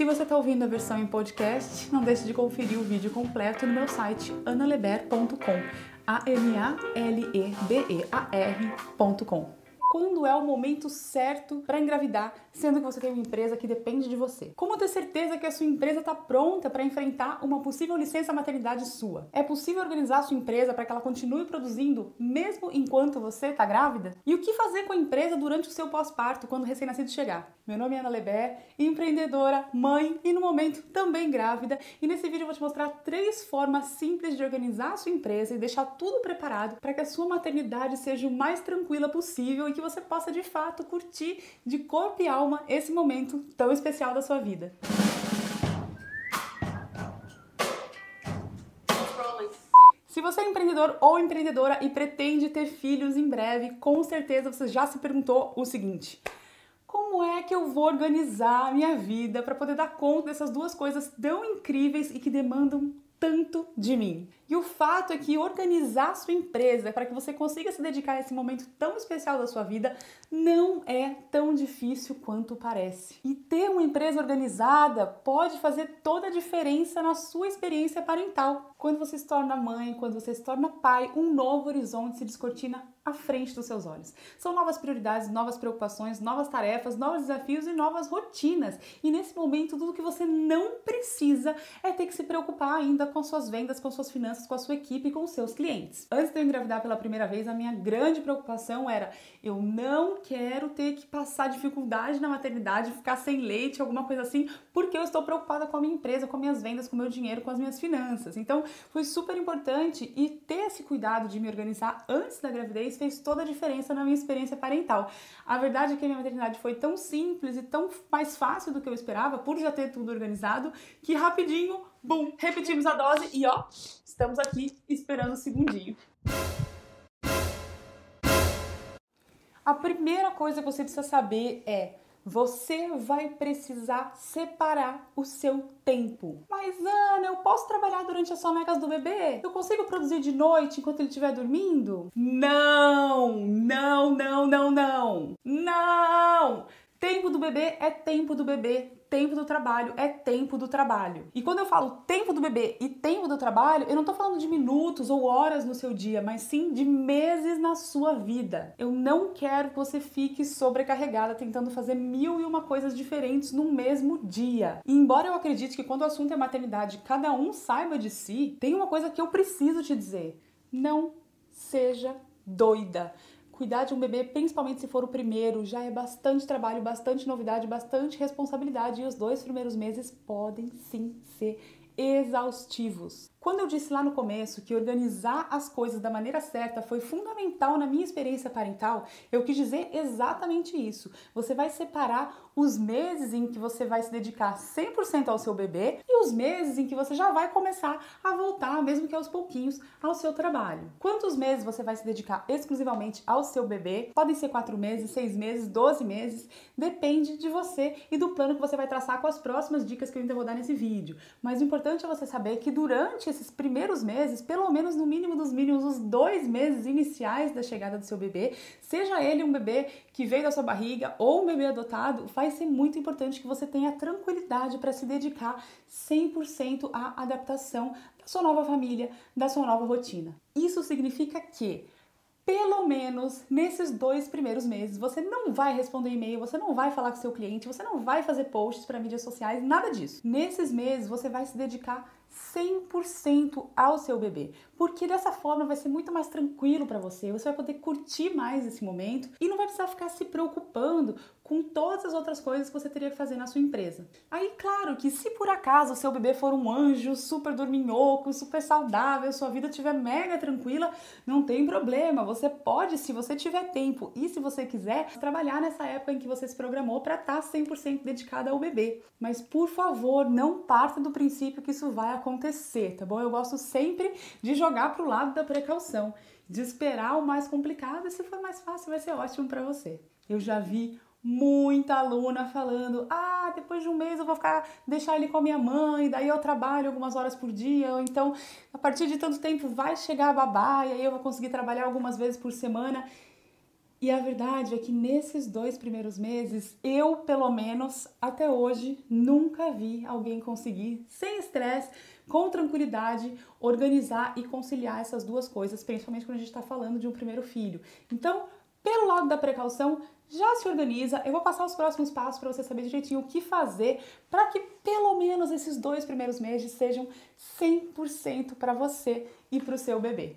Se você está ouvindo a versão em podcast, não deixe de conferir o vídeo completo no meu site analeber.com. A-N-A-L-E-B-E-A-R.com quando é o momento certo para engravidar, sendo que você tem uma empresa que depende de você. Como ter certeza que a sua empresa está pronta para enfrentar uma possível licença maternidade sua? É possível organizar a sua empresa para que ela continue produzindo mesmo enquanto você está grávida? E o que fazer com a empresa durante o seu pós-parto quando o recém-nascido chegar? Meu nome é Ana Leber, empreendedora, mãe e no momento também grávida, e nesse vídeo eu vou te mostrar três formas simples de organizar a sua empresa e deixar tudo preparado para que a sua maternidade seja o mais tranquila possível e que você possa de fato curtir de corpo e alma esse momento tão especial da sua vida. Se você é empreendedor ou empreendedora e pretende ter filhos em breve, com certeza você já se perguntou o seguinte: como é que eu vou organizar a minha vida para poder dar conta dessas duas coisas tão incríveis e que demandam tanto de mim. E o fato é que organizar sua empresa para que você consiga se dedicar a esse momento tão especial da sua vida não é tão difícil quanto parece. E ter uma empresa organizada pode fazer toda a diferença na sua experiência parental. Quando você se torna mãe, quando você se torna pai, um novo horizonte se descortina à frente dos seus olhos. São novas prioridades, novas preocupações, novas tarefas, novos desafios e novas rotinas. E nesse momento, tudo que você não precisa é ter que se preocupar ainda com suas vendas, com suas finanças, com a sua equipe e com os seus clientes. Antes de eu engravidar pela primeira vez, a minha grande preocupação era: eu não quero ter que passar dificuldade na maternidade, ficar sem leite, alguma coisa assim, porque eu estou preocupada com a minha empresa, com minhas vendas, com o meu dinheiro, com as minhas finanças. Então, foi super importante e ter esse cuidado de me organizar antes da gravidez fez toda a diferença na minha experiência parental. A verdade é que a minha maternidade foi tão simples e tão mais fácil do que eu esperava, por já ter tudo organizado, que rapidinho, bum, repetimos a dose e ó, estamos aqui esperando o segundinho. A primeira coisa que você precisa saber é você vai precisar separar o seu tempo. Mas Ana, eu posso trabalhar durante as sonegas do bebê? Eu consigo produzir de noite enquanto ele estiver dormindo? Não, não, não, não, não. Não! Tempo do bebê é tempo do bebê tempo do trabalho é tempo do trabalho. E quando eu falo tempo do bebê e tempo do trabalho, eu não tô falando de minutos ou horas no seu dia, mas sim de meses na sua vida. Eu não quero que você fique sobrecarregada tentando fazer mil e uma coisas diferentes no mesmo dia. E embora eu acredite que quando o assunto é maternidade, cada um saiba de si, tem uma coisa que eu preciso te dizer. Não seja doida. Cuidar de um bebê, principalmente se for o primeiro, já é bastante trabalho, bastante novidade, bastante responsabilidade e os dois primeiros meses podem sim ser exaustivos. Quando eu disse lá no começo que organizar as coisas da maneira certa foi fundamental na minha experiência parental, eu quis dizer exatamente isso. Você vai separar os meses em que você vai se dedicar 100% ao seu bebê e os meses em que você já vai começar a voltar, mesmo que aos pouquinhos, ao seu trabalho. Quantos meses você vai se dedicar exclusivamente ao seu bebê? Podem ser 4 meses, 6 meses, 12 meses, depende de você e do plano que você vai traçar com as próximas dicas que eu ainda vou dar nesse vídeo. Mas o importante é você saber que durante esses primeiros meses, pelo menos no mínimo dos mínimos, os dois meses iniciais da chegada do seu bebê, seja ele um bebê que veio da sua barriga ou um bebê adotado, vai ser muito importante que você tenha tranquilidade para se dedicar 100% à adaptação da sua nova família, da sua nova rotina. Isso significa que pelo menos nesses dois primeiros meses, você não vai responder e-mail, você não vai falar com seu cliente, você não vai fazer posts para mídias sociais, nada disso. Nesses meses, você vai se dedicar 100% ao seu bebê, porque dessa forma vai ser muito mais tranquilo para você, você vai poder curtir mais esse momento e não vai precisar ficar se preocupando com todas as outras coisas que você teria que fazer na sua empresa. Aí, claro que se por acaso o seu bebê for um anjo super dorminhoco, super saudável, sua vida estiver mega tranquila, não tem problema, você pode, se você tiver tempo e se você quiser, trabalhar nessa época em que você se programou para estar 100% dedicada ao bebê. Mas por favor, não parta do princípio que isso vai acontecer, tá bom? Eu gosto sempre de jogar pro lado da precaução, de esperar o mais complicado e se for mais fácil vai ser ótimo para você. Eu já vi muita aluna falando: "Ah, depois de um mês eu vou ficar deixar ele com a minha mãe, daí eu trabalho algumas horas por dia, ou então a partir de tanto tempo vai chegar a babá e aí eu vou conseguir trabalhar algumas vezes por semana". E a verdade é que nesses dois primeiros meses, eu, pelo menos, até hoje, nunca vi alguém conseguir, sem estresse, com tranquilidade, organizar e conciliar essas duas coisas, principalmente quando a gente está falando de um primeiro filho. Então, pelo lado da precaução, já se organiza. Eu vou passar os próximos passos para você saber direitinho o que fazer para que pelo menos esses dois primeiros meses sejam 100% para você e para o seu bebê.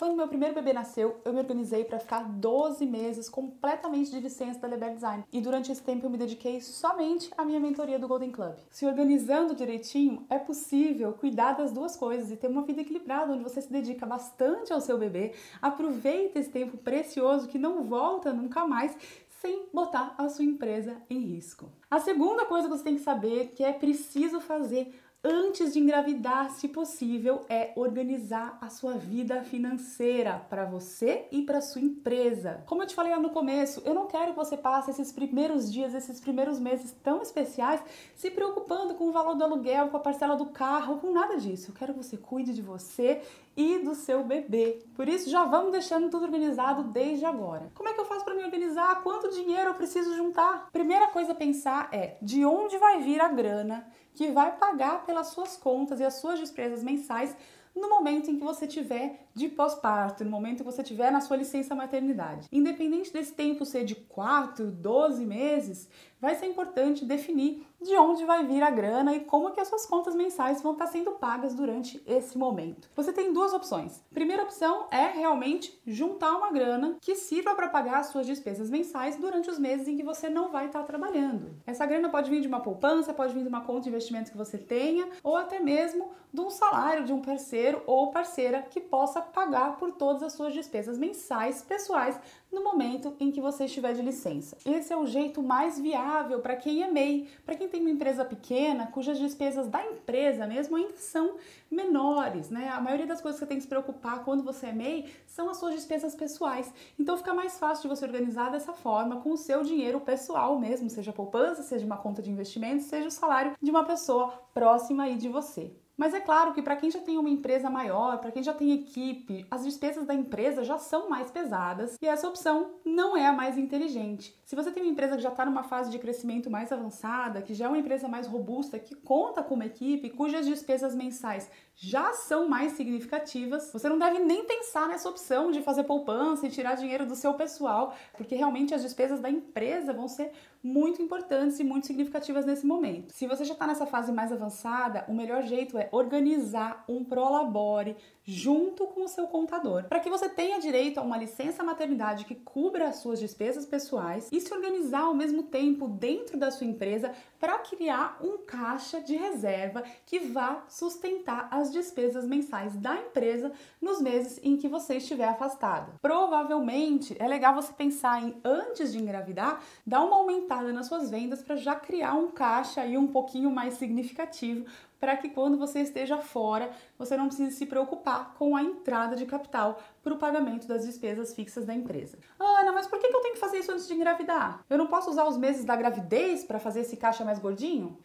Quando meu primeiro bebê nasceu, eu me organizei para ficar 12 meses completamente de licença da Leber Design. E durante esse tempo eu me dediquei somente à minha mentoria do Golden Club. Se organizando direitinho, é possível cuidar das duas coisas e ter uma vida equilibrada, onde você se dedica bastante ao seu bebê, aproveita esse tempo precioso que não volta nunca mais, sem botar a sua empresa em risco. A segunda coisa que você tem que saber que é preciso fazer antes de engravidar, se possível, é organizar a sua vida financeira para você e para sua empresa. Como eu te falei lá no começo, eu não quero que você passe esses primeiros dias, esses primeiros meses tão especiais se preocupando com o valor do aluguel, com a parcela do carro, com nada disso. Eu quero que você cuide de você e do seu bebê. Por isso, já vamos deixando tudo organizado desde agora. Como é que eu faço para me organizar? Quanto dinheiro eu preciso juntar? Primeira coisa a pensar é de onde vai vir a grana que vai pagar pelas suas contas e as suas despesas mensais no momento em que você tiver de pós-parto, no momento que você tiver na sua licença maternidade. Independente desse tempo ser de 4, 12 meses, vai ser importante definir de onde vai vir a grana e como que as suas contas mensais vão estar sendo pagas durante esse momento. Você tem duas opções. Primeira opção é realmente juntar uma grana que sirva para pagar as suas despesas mensais durante os meses em que você não vai estar trabalhando. Essa grana pode vir de uma poupança, pode vir de uma conta de investimento que você tenha, ou até mesmo de um salário de um parceiro ou parceira que possa pagar por todas as suas despesas mensais pessoais no momento em que você estiver de licença. Esse é o jeito mais viável para quem é MEI, para quem tem uma empresa pequena, cujas despesas da empresa mesmo ainda são menores, né? A maioria das coisas que você tem que se preocupar quando você é MEI são as suas despesas pessoais. Então fica mais fácil de você organizar dessa forma com o seu dinheiro pessoal mesmo, seja poupança, seja uma conta de investimentos, seja o salário de uma pessoa próxima aí de você. Mas é claro que para quem já tem uma empresa maior, para quem já tem equipe, as despesas da empresa já são mais pesadas e essa opção não é a mais inteligente. Se você tem uma empresa que já está numa fase de crescimento mais avançada, que já é uma empresa mais robusta, que conta com uma equipe, cujas despesas mensais já são mais significativas, você não deve nem pensar nessa opção de fazer poupança e tirar dinheiro do seu pessoal, porque realmente as despesas da empresa vão ser muito importantes e muito significativas nesse momento. Se você já está nessa fase mais avançada, o melhor jeito é organizar um prolabore junto com o seu contador, para que você tenha direito a uma licença maternidade que cubra as suas despesas pessoais e se organizar ao mesmo tempo dentro da sua empresa para criar um caixa de reserva que vá sustentar as despesas mensais da empresa nos meses em que você estiver afastado. Provavelmente é legal você pensar em antes de engravidar, dar uma aumentada nas suas vendas para já criar um caixa aí um pouquinho mais significativo para que quando você esteja fora, você não precise se preocupar com a entrada de capital para o pagamento das despesas fixas da empresa. Ana, mas por que eu tenho que fazer isso antes de engravidar? Eu não posso usar os meses da gravidez para fazer esse caixa mais gordinho?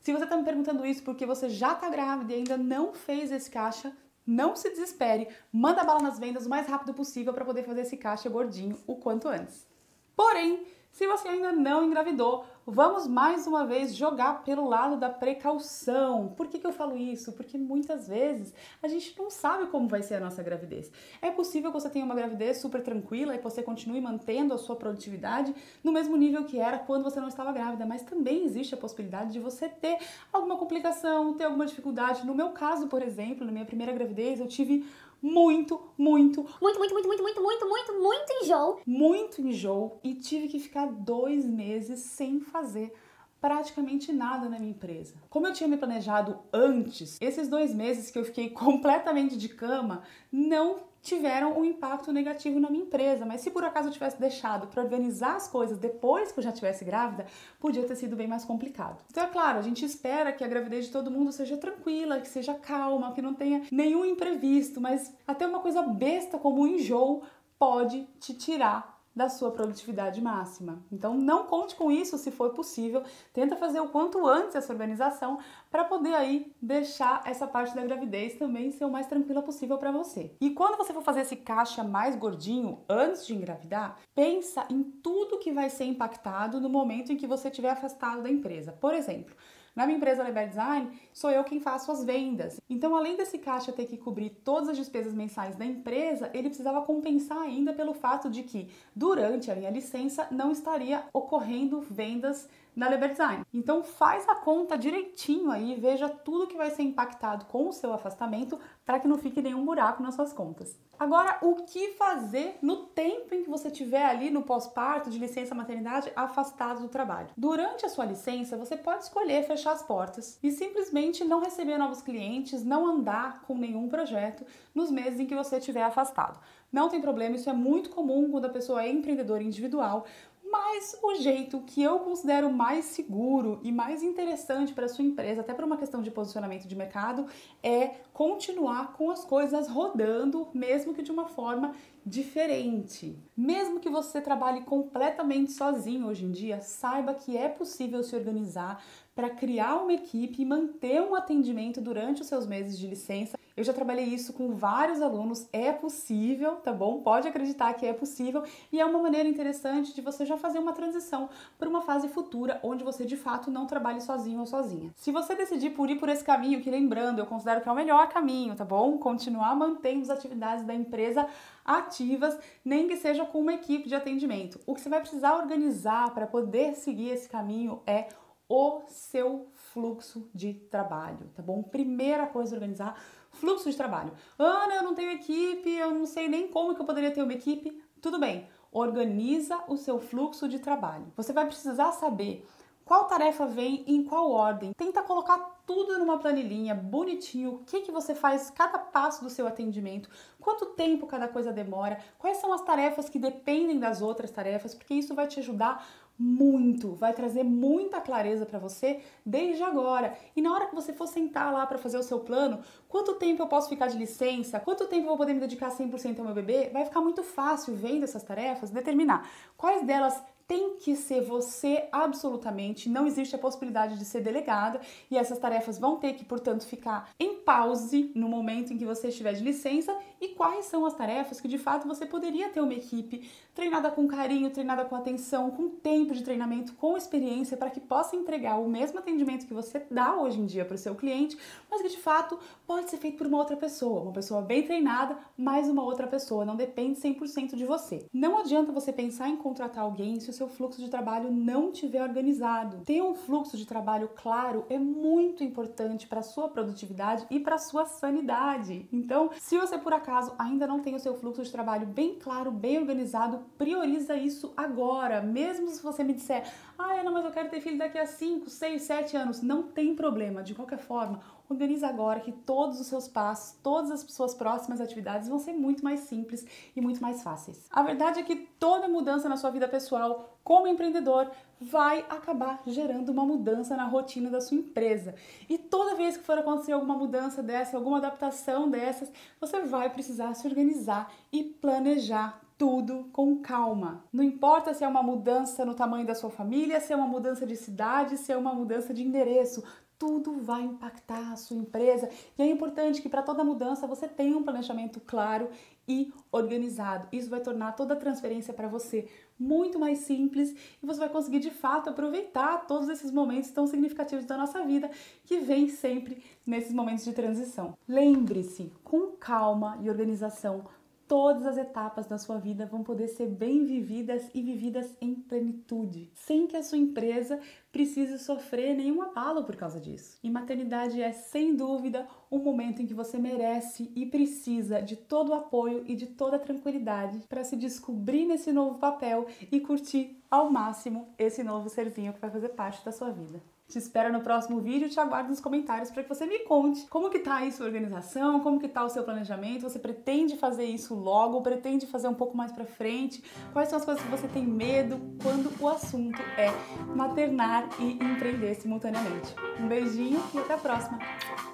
Se você está me perguntando isso porque você já está grávida e ainda não fez esse caixa, não se desespere, manda bala nas vendas o mais rápido possível para poder fazer esse caixa gordinho o quanto antes. Porém, se você ainda não engravidou, vamos mais uma vez jogar pelo lado da precaução. Por que, que eu falo isso? Porque muitas vezes a gente não sabe como vai ser a nossa gravidez. É possível que você tenha uma gravidez super tranquila e você continue mantendo a sua produtividade no mesmo nível que era quando você não estava grávida, mas também existe a possibilidade de você ter alguma complicação, ter alguma dificuldade. No meu caso, por exemplo, na minha primeira gravidez, eu tive muito, muito, muito, muito, muito, muito, muito, muito, muito, muito enjoo. Muito enjoo e tive que ficar dois meses sem fazer praticamente nada na minha empresa. Como eu tinha me planejado antes, esses dois meses que eu fiquei completamente de cama não tiveram um impacto negativo na minha empresa, mas se por acaso eu tivesse deixado para organizar as coisas depois que eu já tivesse grávida, podia ter sido bem mais complicado. Então é claro, a gente espera que a gravidez de todo mundo seja tranquila, que seja calma, que não tenha nenhum imprevisto, mas até uma coisa besta como o enjoo pode te tirar da sua produtividade máxima. Então não conte com isso se for possível, tenta fazer o quanto antes essa organização para poder aí deixar essa parte da gravidez também ser o mais tranquila possível para você. E quando você for fazer esse caixa mais gordinho antes de engravidar, pensa em tudo que vai ser impactado no momento em que você estiver afastado da empresa. Por exemplo, na minha empresa Leber Design, sou eu quem faço as vendas. Então, além desse caixa ter que cobrir todas as despesas mensais da empresa, ele precisava compensar ainda pelo fato de que, durante a minha licença, não estaria ocorrendo vendas na Leber Design. Então faz a conta direitinho aí, veja tudo que vai ser impactado com o seu afastamento para que não fique nenhum buraco nas suas contas. Agora, o que fazer no tempo em que você estiver ali no pós-parto, de licença maternidade, afastado do trabalho? Durante a sua licença, você pode escolher fechar as portas e simplesmente não receber novos clientes, não andar com nenhum projeto nos meses em que você estiver afastado. Não tem problema, isso é muito comum quando a pessoa é empreendedora individual. Mas o jeito que eu considero mais seguro e mais interessante para sua empresa, até para uma questão de posicionamento de mercado, é continuar com as coisas rodando, mesmo que de uma forma diferente. Mesmo que você trabalhe completamente sozinho hoje em dia, saiba que é possível se organizar para criar uma equipe e manter um atendimento durante os seus meses de licença eu já trabalhei isso com vários alunos, é possível, tá bom? Pode acreditar que é possível e é uma maneira interessante de você já fazer uma transição para uma fase futura onde você de fato não trabalhe sozinho ou sozinha. Se você decidir por ir por esse caminho, que lembrando, eu considero que é o melhor caminho, tá bom? Continuar mantendo as atividades da empresa ativas, nem que seja com uma equipe de atendimento. O que você vai precisar organizar para poder seguir esse caminho é o seu fluxo de trabalho, tá bom? Primeira coisa organizar Fluxo de trabalho. Ana, eu não tenho equipe, eu não sei nem como que eu poderia ter uma equipe. Tudo bem, organiza o seu fluxo de trabalho. Você vai precisar saber qual tarefa vem em qual ordem. Tenta colocar tudo numa planilhinha, bonitinho, o que, que você faz cada passo do seu atendimento, quanto tempo cada coisa demora, quais são as tarefas que dependem das outras tarefas, porque isso vai te ajudar muito, vai trazer muita clareza para você desde agora. E na hora que você for sentar lá para fazer o seu plano, quanto tempo eu posso ficar de licença, quanto tempo eu vou poder me dedicar 100% ao meu bebê, vai ficar muito fácil vendo essas tarefas determinar quais delas tem que ser você absolutamente, não existe a possibilidade de ser delegada e essas tarefas vão ter que, portanto, ficar em pause no momento em que você estiver de licença e quais são as tarefas que de fato você poderia ter uma equipe treinada com carinho, treinada com atenção, com tempo de treinamento, com experiência para que possa entregar o mesmo atendimento que você dá hoje em dia para o seu cliente, mas que de fato pode ser feito por uma outra pessoa, uma pessoa bem treinada, mais uma outra pessoa, não depende 100% de você. Não adianta você pensar em contratar alguém se o seu fluxo de trabalho não tiver organizado. Ter um fluxo de trabalho claro é muito importante para a sua produtividade e para sua sanidade. Então, se você por acaso ainda não tem o seu fluxo de trabalho bem claro, bem organizado, prioriza isso agora. Mesmo se você me disser, ah, Ana, mas eu quero ter filho daqui a 5, 6, 7 anos, não tem problema. De qualquer forma, Organize agora que todos os seus passos, todas as suas próximas atividades vão ser muito mais simples e muito mais fáceis. A verdade é que toda mudança na sua vida pessoal, como empreendedor, vai acabar gerando uma mudança na rotina da sua empresa. E toda vez que for acontecer alguma mudança dessa, alguma adaptação dessas, você vai precisar se organizar e planejar tudo com calma. Não importa se é uma mudança no tamanho da sua família, se é uma mudança de cidade, se é uma mudança de endereço, tudo vai impactar a sua empresa e é importante que para toda mudança você tenha um planejamento claro e organizado. Isso vai tornar toda a transferência para você muito mais simples e você vai conseguir de fato aproveitar todos esses momentos tão significativos da nossa vida que vem sempre nesses momentos de transição. Lembre-se, com calma e organização, todas as etapas da sua vida vão poder ser bem vividas e vividas em plenitude, sem que a sua empresa precise sofrer nenhum abalo por causa disso. E maternidade é, sem dúvida, um momento em que você merece e precisa de todo o apoio e de toda a tranquilidade para se descobrir nesse novo papel e curtir ao máximo esse novo serzinho que vai fazer parte da sua vida. Te espero no próximo vídeo e te aguardo nos comentários para que você me conte como que tá aí sua organização, como que tá o seu planejamento, você pretende fazer isso logo, pretende fazer um pouco mais para frente, quais são as coisas que você tem medo quando o assunto é maternar e empreender simultaneamente. Um beijinho e até a próxima.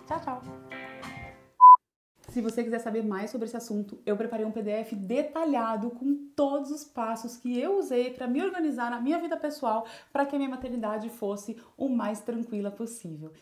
Tchau, tchau. Se você quiser saber mais sobre esse assunto, eu preparei um PDF detalhado com todos os passos que eu usei para me organizar na minha vida pessoal para que a minha maternidade fosse o mais tranquila possível.